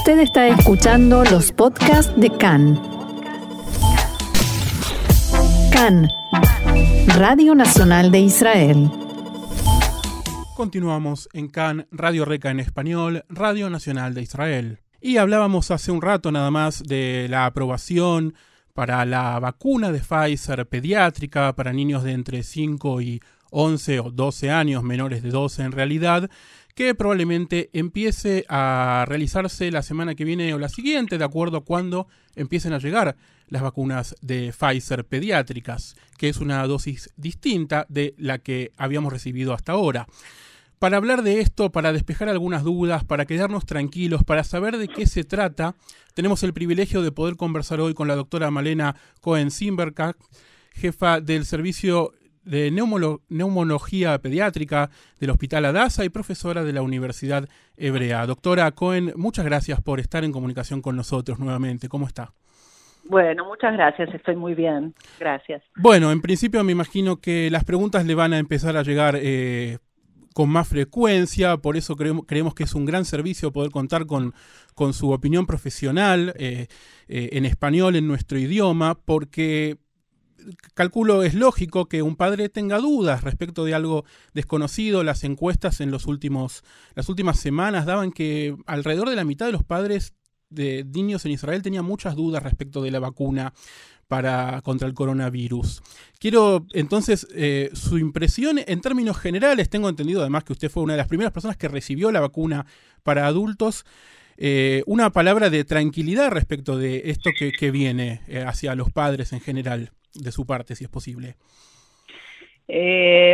Usted está escuchando los podcasts de CAN. CAN, Radio Nacional de Israel. Continuamos en CAN, Radio Reca en español, Radio Nacional de Israel. Y hablábamos hace un rato nada más de la aprobación para la vacuna de Pfizer pediátrica para niños de entre 5 y 11 o 12 años, menores de 12 en realidad, que probablemente empiece a realizarse la semana que viene o la siguiente, de acuerdo a cuando empiecen a llegar las vacunas de Pfizer pediátricas, que es una dosis distinta de la que habíamos recibido hasta ahora. Para hablar de esto, para despejar algunas dudas, para quedarnos tranquilos, para saber de qué se trata, tenemos el privilegio de poder conversar hoy con la doctora Malena Cohen-Simberg, jefa del servicio de neumología pediátrica del Hospital Adasa y profesora de la Universidad Hebrea. Doctora Cohen, muchas gracias por estar en comunicación con nosotros nuevamente. ¿Cómo está? Bueno, muchas gracias, estoy muy bien. Gracias. Bueno, en principio me imagino que las preguntas le van a empezar a llegar eh, con más frecuencia, por eso creemos, creemos, que es un gran servicio poder contar con, con su opinión profesional eh, eh, en español, en nuestro idioma, porque calculo es lógico que un padre tenga dudas respecto de algo desconocido. Las encuestas en los últimos, las últimas semanas daban que alrededor de la mitad de los padres de niños en Israel tenían muchas dudas respecto de la vacuna para contra el coronavirus. Quiero entonces eh, su impresión en términos generales. Tengo entendido además que usted fue una de las primeras personas que recibió la vacuna para adultos. Eh, una palabra de tranquilidad respecto de esto que, viene eh, hacia los padres en general, de su parte, si es posible.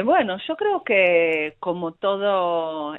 bueno, yo creo que como todo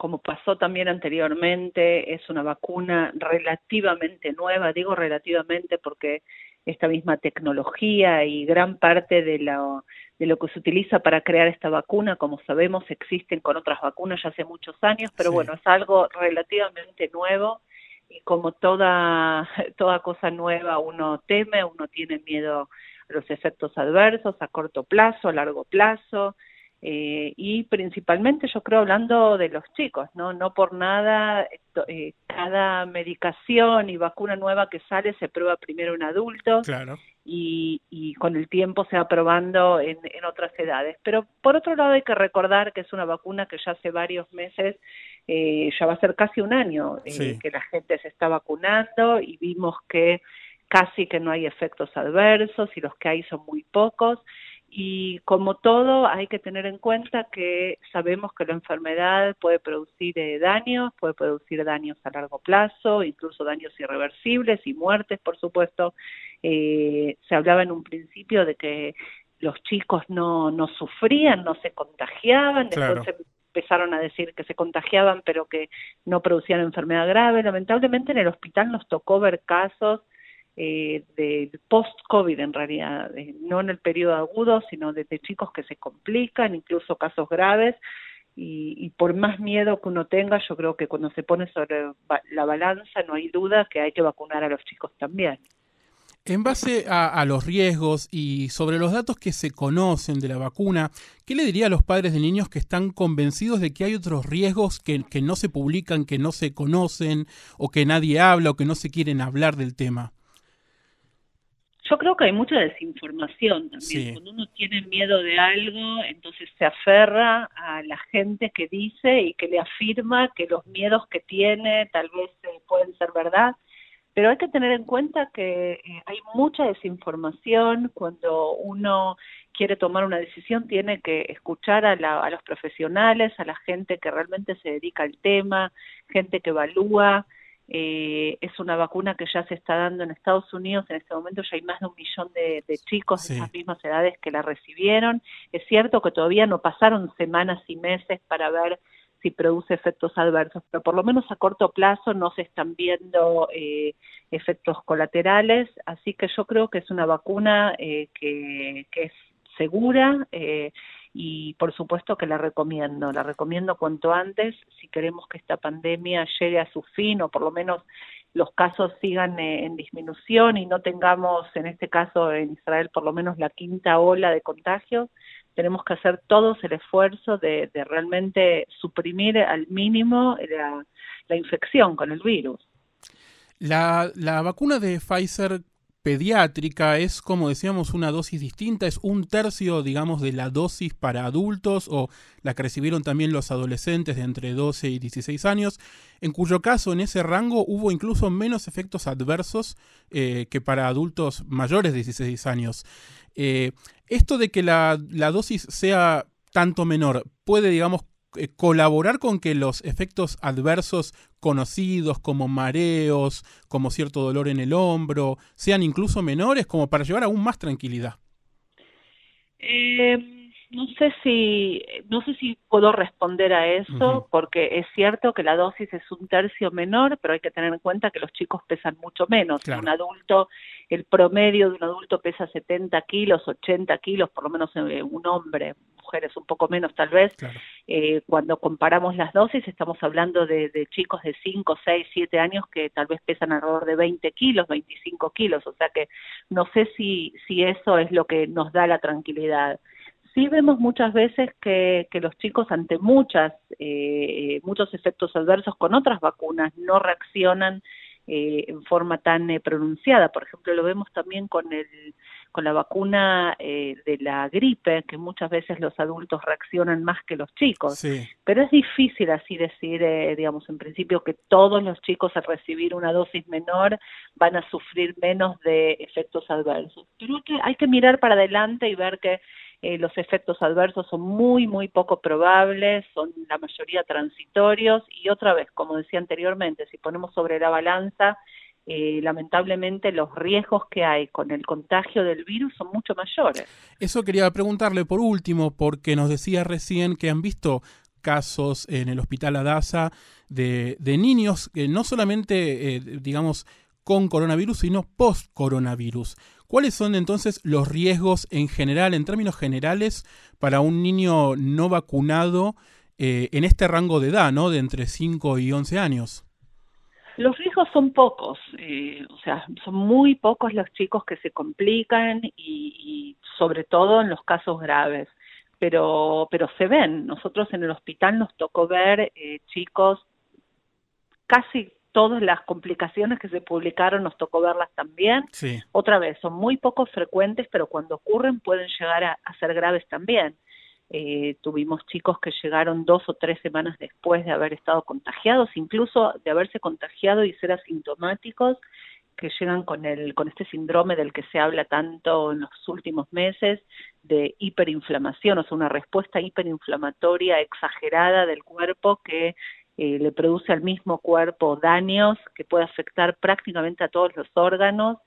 como pasó también anteriormente, es una vacuna relativamente nueva, digo relativamente porque esta misma tecnología y gran parte de lo, de lo que se utiliza para crear esta vacuna, como sabemos, existen con otras vacunas ya hace muchos años, pero bueno, es algo relativamente nuevo y como toda, toda cosa nueva uno teme, uno tiene miedo a los efectos adversos a corto plazo, a largo plazo, eh, y principalmente yo creo hablando de los chicos, no, no por nada eh, cada medicación y vacuna nueva que sale se prueba primero en adultos y, y, con el tiempo se va probando en, en, otras edades. Pero por otro lado hay que recordar que es una vacuna que ya hace varios meses, eh, ya va a ser casi un año que la gente se está vacunando y vimos que casi que no hay efectos adversos y los que hay son muy pocos y como todo hay que tener en cuenta que sabemos que la enfermedad puede producir eh, daños, puede producir daños a largo plazo, incluso daños irreversibles y muertes, por supuesto. Eh, se hablaba en un principio de que los chicos no, no sufrían, no se contagiaban, después se empezaron a decir que se contagiaban pero que no producían enfermedad grave. Lamentablemente en el hospital nos tocó ver casos eh, del post-COVID en realidad, no en el periodo agudo, sino desde chicos que se complican, incluso casos graves, y, por más miedo que uno tenga, yo creo que cuando se pone sobre la balanza no hay duda que hay que vacunar a los chicos también. En base a, los riesgos y sobre los datos que se conocen de la vacuna, ¿qué le diría a los padres de niños que están convencidos de que hay otros riesgos que no se publican, que no se conocen, o que nadie habla, o que no se quieren hablar del tema? Yo creo que hay mucha desinformación también. Cuando uno tiene miedo de algo, entonces se aferra a la gente que dice y que le afirma que los miedos que tiene tal vez eh, pueden ser verdad. Pero hay que tener en cuenta que eh, hay mucha desinformación. Cuando uno quiere tomar una decisión, tiene que escuchar a, a los profesionales, a la gente que realmente se dedica al tema, gente que evalúa. Eh, es una vacuna que ya se está dando en Estados Unidos. En este momento ya hay más de un millón de, chicos de esas mismas edades que la recibieron. Es cierto que todavía no pasaron semanas y meses para ver si produce efectos adversos, pero por lo menos a corto plazo no se están viendo eh, efectos colaterales. Así que yo creo que es una vacuna eh, que, que es segura. Eh, y por supuesto que la recomiendo, la recomiendo cuanto antes si queremos que esta pandemia llegue a su fin o por lo menos los casos sigan eh, en disminución y no tengamos en este caso en Israel por lo menos la quinta ola de contagios, tenemos que hacer todos el esfuerzo de, realmente suprimir al mínimo la, la infección con el virus. La, la, vacuna de Pfizer pediátrica es, como decíamos, una dosis distinta, es un tercio, digamos, de la dosis para adultos o la que recibieron también los adolescentes de entre 12 y 16 años, en cuyo caso en ese rango hubo incluso menos efectos adversos eh, que para adultos mayores de 16 años. Eh, esto de que la, la dosis sea tanto menor puede, digamos, colaborar con que los efectos adversos conocidos como mareos, como cierto dolor en el hombro, sean incluso menores, como para llevar aún más tranquilidad? Eh, no sé si no sé si puedo responder a eso porque es cierto que la dosis es un tercio menor pero hay que tener en cuenta que los chicos pesan mucho menos. Un adulto el promedio de un adulto pesa 70 kilos 80 kilos por lo menos eh, un hombre mujeres un poco menos tal vez eh, cuando comparamos las dosis estamos hablando de, de chicos de 5 6 7 años que tal vez pesan alrededor de 20 kilos 25 kilos o sea que no sé si si eso es lo que nos da la tranquilidad. Sí vemos muchas veces que, que los chicos ante muchas, eh, muchos efectos adversos con otras vacunas no reaccionan eh, en forma tan eh, pronunciada. Por ejemplo, lo vemos también con, el, con la vacuna eh, de la gripe, que muchas veces los adultos reaccionan más que los chicos. Pero es difícil así decir, eh, digamos, en principio que todos los chicos al recibir una dosis menor van a sufrir menos de efectos adversos. Pero que, hay que mirar para adelante y ver que eh, los efectos adversos son muy, muy poco probables, son la mayoría transitorios y otra vez, como decía anteriormente, si ponemos sobre la balanza, eh, lamentablemente los riesgos que hay con el contagio del virus son mucho mayores. Eso quería preguntarle por último, porque nos decía recién que han visto casos en el hospital Adasa de, de niños que no solamente, eh, digamos, con coronavirus, sino post-coronavirus. ¿Cuáles son entonces los riesgos en general, en términos generales, para un niño no vacunado eh, en este rango de edad, ¿no? De entre 5 y 11 años. Los riesgos son pocos, eh, o sea, son muy pocos los chicos que se complican y, sobre todo en los casos graves, pero, pero se ven. Nosotros en el hospital nos tocó ver eh, chicos casi todas las complicaciones que se publicaron nos tocó verlas también. Otra vez, son muy poco frecuentes, pero cuando ocurren pueden llegar a, ser graves también. Eh, tuvimos chicos que llegaron dos o tres semanas después de haber estado contagiados, incluso de haberse contagiado y ser asintomáticos, que llegan con, el, con este síndrome del que se habla tanto en los últimos meses, de hiperinflamación, o sea, una respuesta hiperinflamatoria exagerada del cuerpo que eh, le produce al mismo cuerpo daños que puede afectar prácticamente a todos los órganos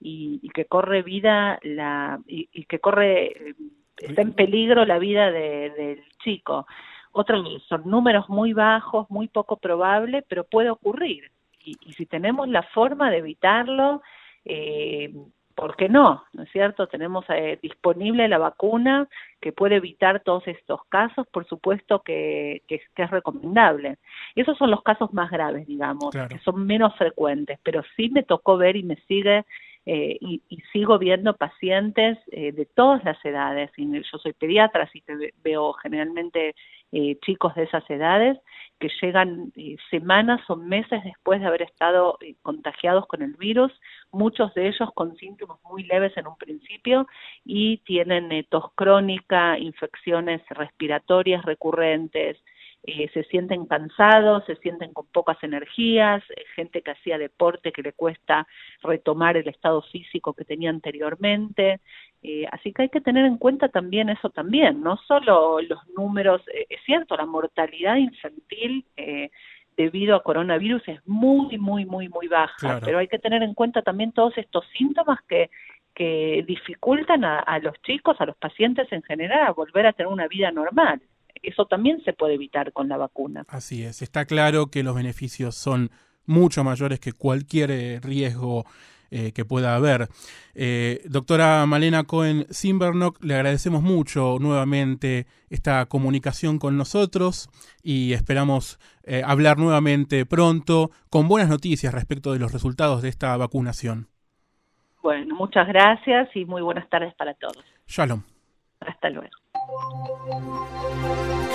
y, que corre vida la y, que corre eh, está en peligro la vida del chico. Otra son números muy bajos, muy poco probable, pero puede ocurrir. Y, y si tenemos la forma de evitarlo, eh, ¿por qué no? ¿No es cierto? Tenemos eh, disponible la vacuna que puede evitar todos estos casos, por supuesto que, que, es recomendable. Y esos son los casos más graves, digamos, que son menos frecuentes, pero sí me tocó ver y me sigue eh, y, sigo viendo pacientes eh, de todas las edades. Yo soy pediatra, así que veo generalmente eh, chicos de esas edades que llegan semanas o meses después de haber estado contagiados con el virus, muchos de ellos con síntomas muy leves en un principio y tienen tos crónica, infecciones respiratorias recurrentes, eh, se sienten cansados, se sienten con pocas energías, eh, gente que hacía deporte que le cuesta retomar el estado físico que tenía anteriormente. Eh, así que hay que tener en cuenta también eso también, no solo los números, es cierto, la mortalidad infantil debido a coronavirus es muy, muy, muy, muy baja, pero hay que tener en cuenta también todos estos síntomas que que dificultan a los chicos, a los pacientes en general, a volver a tener una vida normal eso también se puede evitar con la vacuna. Así es, está claro que los beneficios son mucho mayores que cualquier eh, riesgo eh, que pueda haber. Eh, doctora Malena Cohen Simbernock, le agradecemos mucho nuevamente esta comunicación con nosotros y esperamos hablar nuevamente pronto con buenas noticias respecto de los resultados de esta vacunación. Bueno, muchas gracias y muy buenas tardes para todos. Shalom. Hasta luego. Thank you.